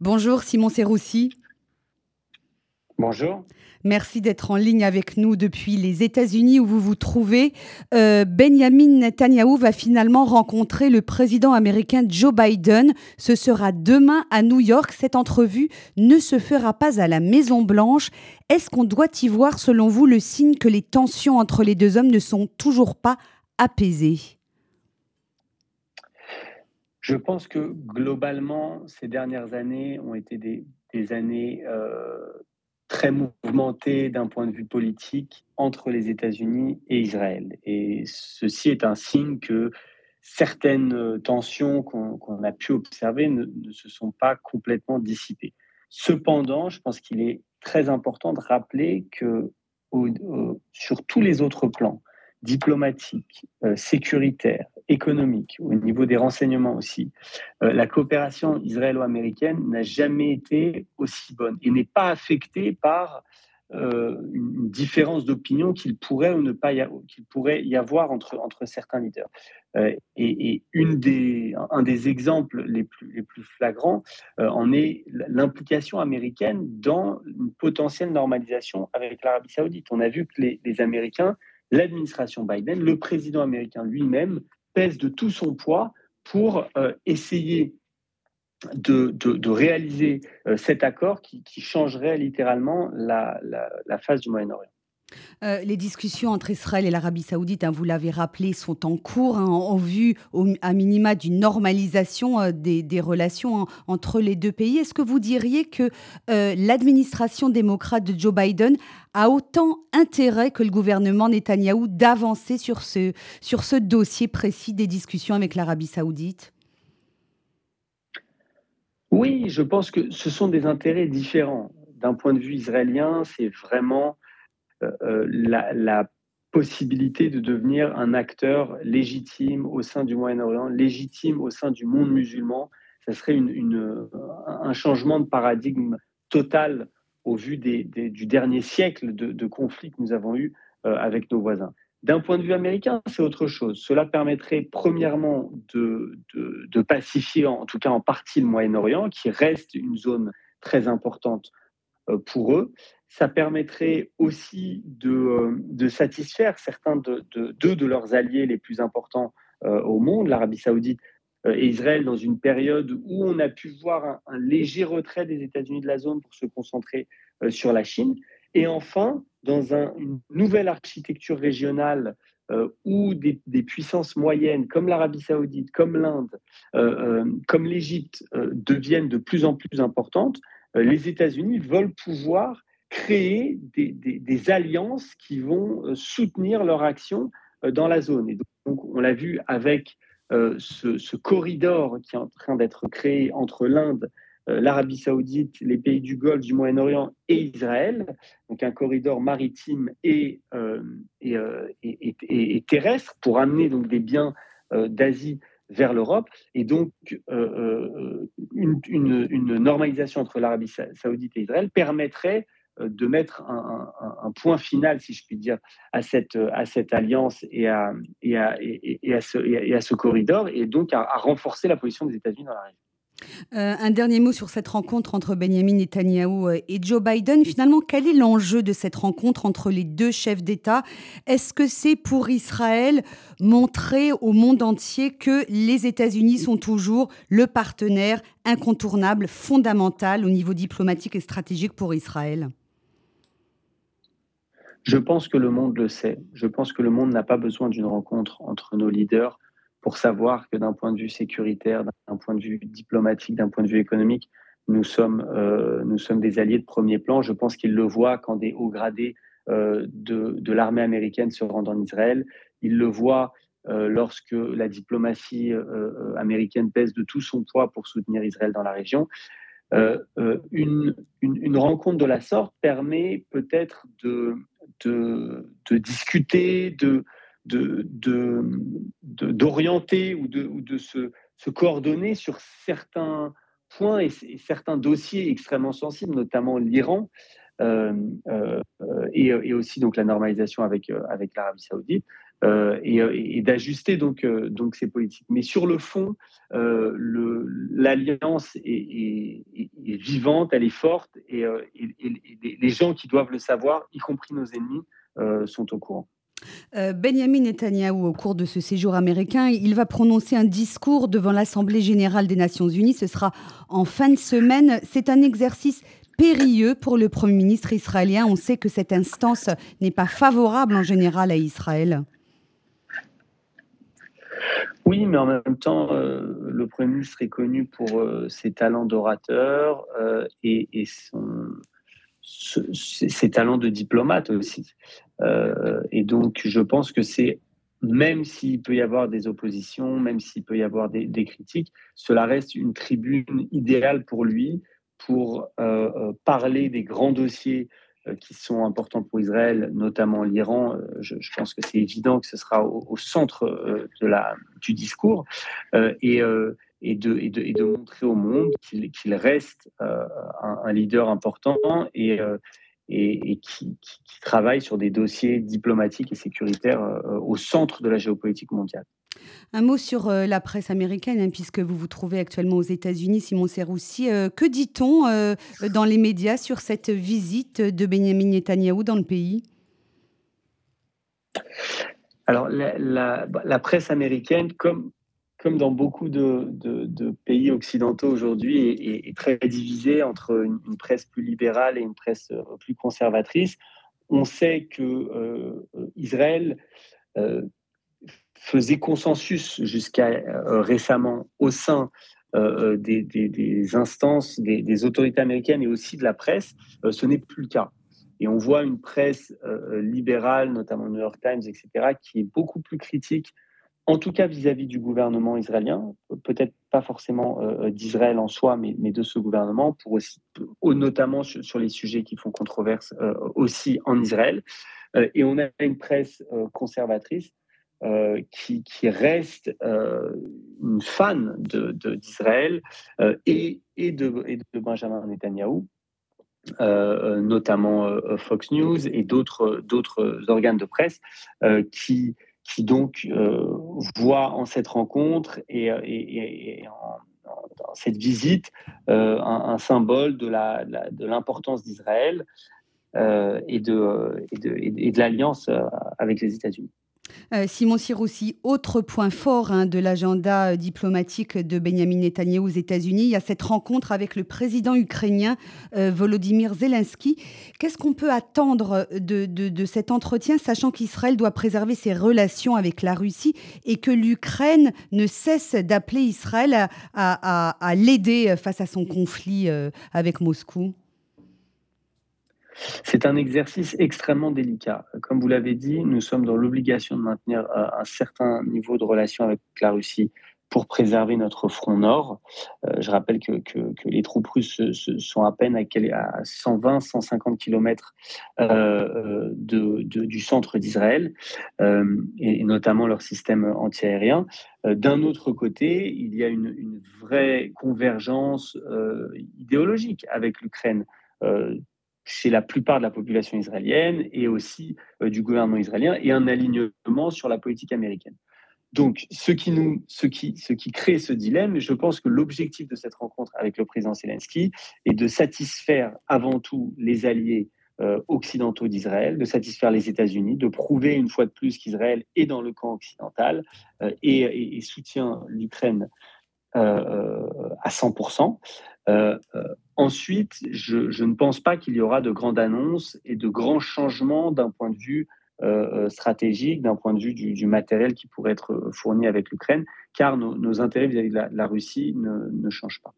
Bonjour Simon Serroussi. Bonjour. Merci d'être en ligne avec nous depuis les États-Unis où vous vous trouvez. Euh, Benjamin Netanyahu va finalement rencontrer le président américain Joe Biden. Ce sera demain à New York. Cette entrevue ne se fera pas à la Maison-Blanche. Est-ce qu'on doit y voir, selon vous, le signe que les tensions entre les deux hommes ne sont toujours pas apaisées? Je pense que globalement, ces dernières années ont été des, années euh, très mouvementé d'un point de vue politique entre les États-Unis et Israël. Et ceci est un signe que certaines tensions qu'on a pu observer ne, se sont pas complètement dissipées. Cependant, je pense qu'il est très important de rappeler que sur tous les autres plans, diplomatiques, euh, sécuritaires, économiques, au niveau des renseignements aussi, euh, la coopération israélo-américaine n'a jamais été aussi bonne et n'est pas affectée par euh, une différence d'opinion qu'il pourrait ou ne pas y, pourrait y avoir entre, entre certains leaders. et, une des, un des exemples les plus, les plus flagrants en est l'implication américaine dans une potentielle normalisation avec l'Arabie saoudite. On a vu que les Américains l'administration Biden, le président américain lui-même, de tout son poids pour euh, essayer de, réaliser euh, cet accord qui, changerait littéralement la, la face du Moyen-Orient. Euh, les discussions entre Israël et l'Arabie saoudite, hein, vous l'avez rappelé, sont en cours hein, en vue à minima d'une normalisation euh, des, relations hein, entre les deux pays. Est-ce que vous diriez que euh, l'administration démocrate de Joe Biden a autant intérêt que le gouvernement Netanyahou d'avancer sur ce, sur ce dossier précis des discussions avec l'Arabie saoudite? Oui, je pense que ce sont des intérêts différents. D'un point de vue israélien, c'est vraiment euh, euh, la, possibilité de devenir un acteur légitime au sein du Moyen-Orient, légitime au sein du monde musulman. Ça serait un changement de paradigme total au vu du dernier siècle de, conflits que nous avons eus euh, avec nos voisins. D'un point de vue américain, c'est autre chose. Cela permettrait premièrement de, pacifier, en tout cas en partie, le Moyen-Orient, qui reste une zone très importante pour eux ça permettrait aussi de, euh, satisfaire certains de, de, deux de leurs alliés les plus importants euh, au monde, l'Arabie saoudite euh, et Israël, dans une période où on a pu voir un, léger retrait des États-Unis de la zone pour se concentrer sur la Chine. Et enfin, dans une nouvelle architecture régionale où des, puissances moyennes comme l'Arabie saoudite, comme l'Inde, comme l'Égypte deviennent de plus en plus importantes, les États-Unis veulent pouvoir créer des, alliances qui vont euh, soutenir leur action euh, dans la zone. Et donc, on l'a vu avec euh, ce, corridor qui est en train d'être créé entre l'Inde, l'Arabie saoudite, les pays du Golfe, du Moyen-Orient et Israël, donc un corridor maritime et, et, terrestre pour amener donc des biens d'Asie vers l'Europe. Et donc, une, une, normalisation entre l'Arabie saoudite et Israël permettrait euh, de mettre un, point final, si je puis dire, à cette, alliance et à, ce, et à ce, corridor, et donc à, renforcer la position des États-Unis dans la région. Euh, un dernier mot sur cette rencontre entre Benjamin Netanyahu euh, et Joe Biden. Finalement, quel est l'enjeu de cette rencontre entre les deux chefs d'État? Est-ce que c'est pour Israël montrer au monde entier que les États-Unis sont toujours le partenaire incontournable, fondamental au niveau diplomatique et stratégique pour Israël? Je pense que le monde le sait. Je pense que le monde n'a pas besoin d'une rencontre entre nos leaders pour savoir que d'un point de vue sécuritaire, d'un point de vue diplomatique, d'un point de vue économique, nous sommes, euh, nous sommes des alliés de premier plan. Je pense qu'ils le voient quand des hauts gradés euh, de, de l'armée américaine se rendent en Israël. Ils le voient euh, lorsque la diplomatie américaine pèse de tout son poids pour soutenir Israël dans la région. Une, une, une, rencontre de la sorte permet peut-être de, de, discuter, de, d'orienter ou de, ou de se, se, coordonner sur certains points et, certains dossiers extrêmement sensibles, notamment l'Iran. et, aussi donc la normalisation avec, avec l'Arabie saoudite. et, d'ajuster donc, donc ces politiques. Mais sur le fond, l'alliance est, vivante, elle est forte, et, les gens qui doivent le savoir, y compris nos ennemis, sont au courant. Euh, Benjamin Netanyahou, au cours de ce séjour américain, il va prononcer un discours devant l'Assemblée générale des Nations unies. Ce sera en fin de semaine. C'est un exercice périlleux pour le Premier ministre israélien. On sait que cette instance n'est pas favorable en général à Israël. Oui, mais en même temps, euh, le Premier ministre est connu pour euh, ses talents d'orateur et son, ses talents de diplomate aussi. Euh, et donc, je pense que c'est, même s'il peut y avoir des oppositions, même s'il peut y avoir des, critiques, cela reste une tribune idéale pour lui pour euh, euh, parler des grands dossiers qui sont importants pour Israël, notamment l'Iran. Je, pense que c'est évident que ce sera au, centre de la, du discours. et, et de, et de, montrer au monde qu'il reste un, leader important et, et, qui, travaille sur des dossiers diplomatiques et sécuritaires euh, au centre de la géopolitique mondiale. Un mot sur euh, la presse américaine, hein, puisque vous vous trouvez actuellement aux États-Unis, Simon Serroussi. Euh, que dit-on dans les médias sur cette visite de Benjamin Netanyahou dans le pays? Alors, la, la, presse américaine, comme, comme dans beaucoup de, pays occidentaux aujourd'hui, est, très divisé entre une, presse plus libérale et une presse euh, plus conservatrice. On sait que euh, Israël euh, faisait consensus jusqu'à récemment au sein des, instances, des, autorités américaines et aussi de la presse. ce n'est plus le cas. Et on voit une presse libérale, notamment New York Times, etc., qui est beaucoup plus critique en tout cas vis-à-vis du gouvernement israélien, peut-être pas forcément euh, d'Israël en soi, mais, de ce gouvernement, pour aussi, notamment sur, les sujets qui font controverse euh, aussi en Israël. Euh, et on a une presse conservatrice qui, reste une fan d'Israël et de Benjamin Netanyahou. notamment Fox News et d'autres organes de presse qui, qui donc euh, voit en cette rencontre et, en, dans cette visite euh, un, symbole de l'importance d'Israël euh, et de l'alliance avec les États-Unis. Euh, Simon Siroussi, autre point fort hein, de l'agenda euh, diplomatique de Benjamin Netanyahu aux États-Unis, il y a cette rencontre avec le président ukrainien euh, Volodymyr Zelensky. Qu'est-ce qu'on peut attendre de, cet entretien, sachant qu'Israël doit préserver ses relations avec la Russie et que l'Ukraine ne cesse d'appeler Israël à l'aider face à son conflit avec Moscou? C'est un exercice extrêmement délicat. Comme vous l'avez dit, nous sommes dans l'obligation de maintenir euh, un certain niveau de relation avec la Russie pour préserver notre front nord. Euh, je rappelle que, les troupes russes sont à peine à, 120-150 km euh, du centre d'Israël, et, notamment leur système antiaérien. D'un autre côté, il y a une, une vraie convergence idéologique avec l'Ukraine chez la plupart de la population israélienne et aussi euh, du gouvernement israélien et un alignement sur la politique américaine. Donc, ce qui, nous, ce, qui, ce qui crée ce dilemme, je pense que l'objectif de cette rencontre avec le président Zelensky est de satisfaire avant tout les alliés euh, occidentaux d'Israël, de satisfaire les États-Unis, de prouver une fois de plus qu'Israël est dans le camp occidental euh, et, et, soutient l'Ukraine à 100%. Ensuite, je, ne pense pas qu'il y aura de grandes annonces et de grands changements d'un point de vue euh, euh, stratégique, d'un point de vue du, matériel qui pourrait être fourni avec l'Ukraine, car nos, intérêts vis-à-vis de la, Russie ne, changent pas.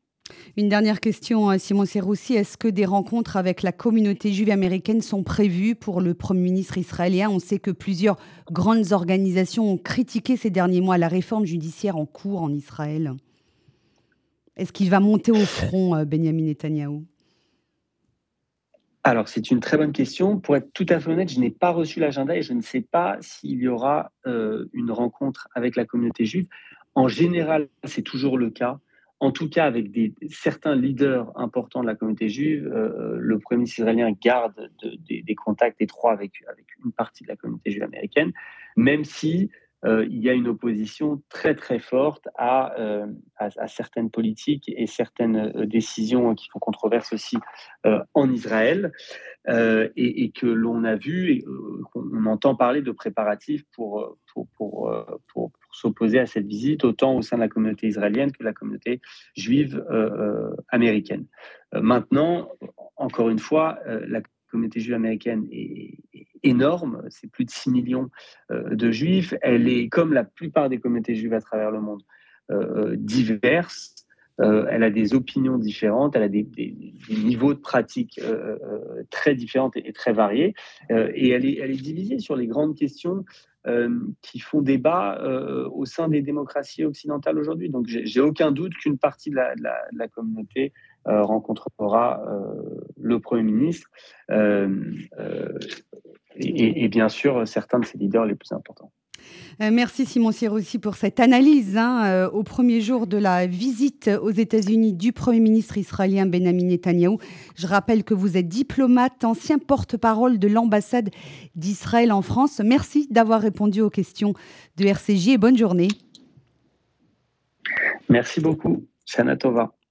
Une dernière question, euh, Simon Serroussi. Est-ce que des rencontres avec la communauté juive américaine sont prévues pour le Premier ministre israélien? On sait que plusieurs grandes organisations ont critiqué ces derniers mois la réforme judiciaire en cours en Israël. Est-ce qu'il va monter au front, euh, Benjamin Netanyahou alors, c'est une très bonne question. Pour être tout à fait honnête, je n'ai pas reçu l'agenda et je ne sais pas s'il y aura euh, une rencontre avec la communauté juive. En général, c'est toujours le cas. en tout cas avec certains leaders importants de la communauté juive. le Premier ministre israélien garde des contacts étroits avec, avec une partie de la communauté juive américaine, même si euh, il y a une opposition très très forte à, euh, certaines politiques et certaines euh, décisions qui font controverse aussi en Israël et, et, que l'on a vu et qu'on entend parler de préparatifs pour, pour, pour, pour, s'opposer à cette visite, autant au sein de la communauté israélienne que de la communauté juive américaine. maintenant, encore une fois, la communauté juive américaine est, énorme, c'est plus de 6 millions euh, de juifs. Elle est, comme la plupart des communautés juives à travers le monde, euh, diverse. Euh, elle a des opinions différentes, elle a des, niveaux de pratique très différents et, très variés. et elle est, divisée sur les grandes questions qui font débat au sein des démocraties occidentales aujourd'hui. Donc, j'ai aucun doute qu'une partie de la communauté rencontrera le Premier ministre et, bien sûr certains de ses leaders les plus importants. Euh, merci Simon Sirossi pour cette analyse hein, euh, au premier jour de la visite aux États-Unis du Premier ministre israélien Benjamin Netanyahou. Je rappelle que vous êtes diplomate, ancien porte-parole de l'ambassade d'Israël en France. Merci d'avoir répondu aux questions de RCJ et bonne journée. Merci beaucoup. Sanatova.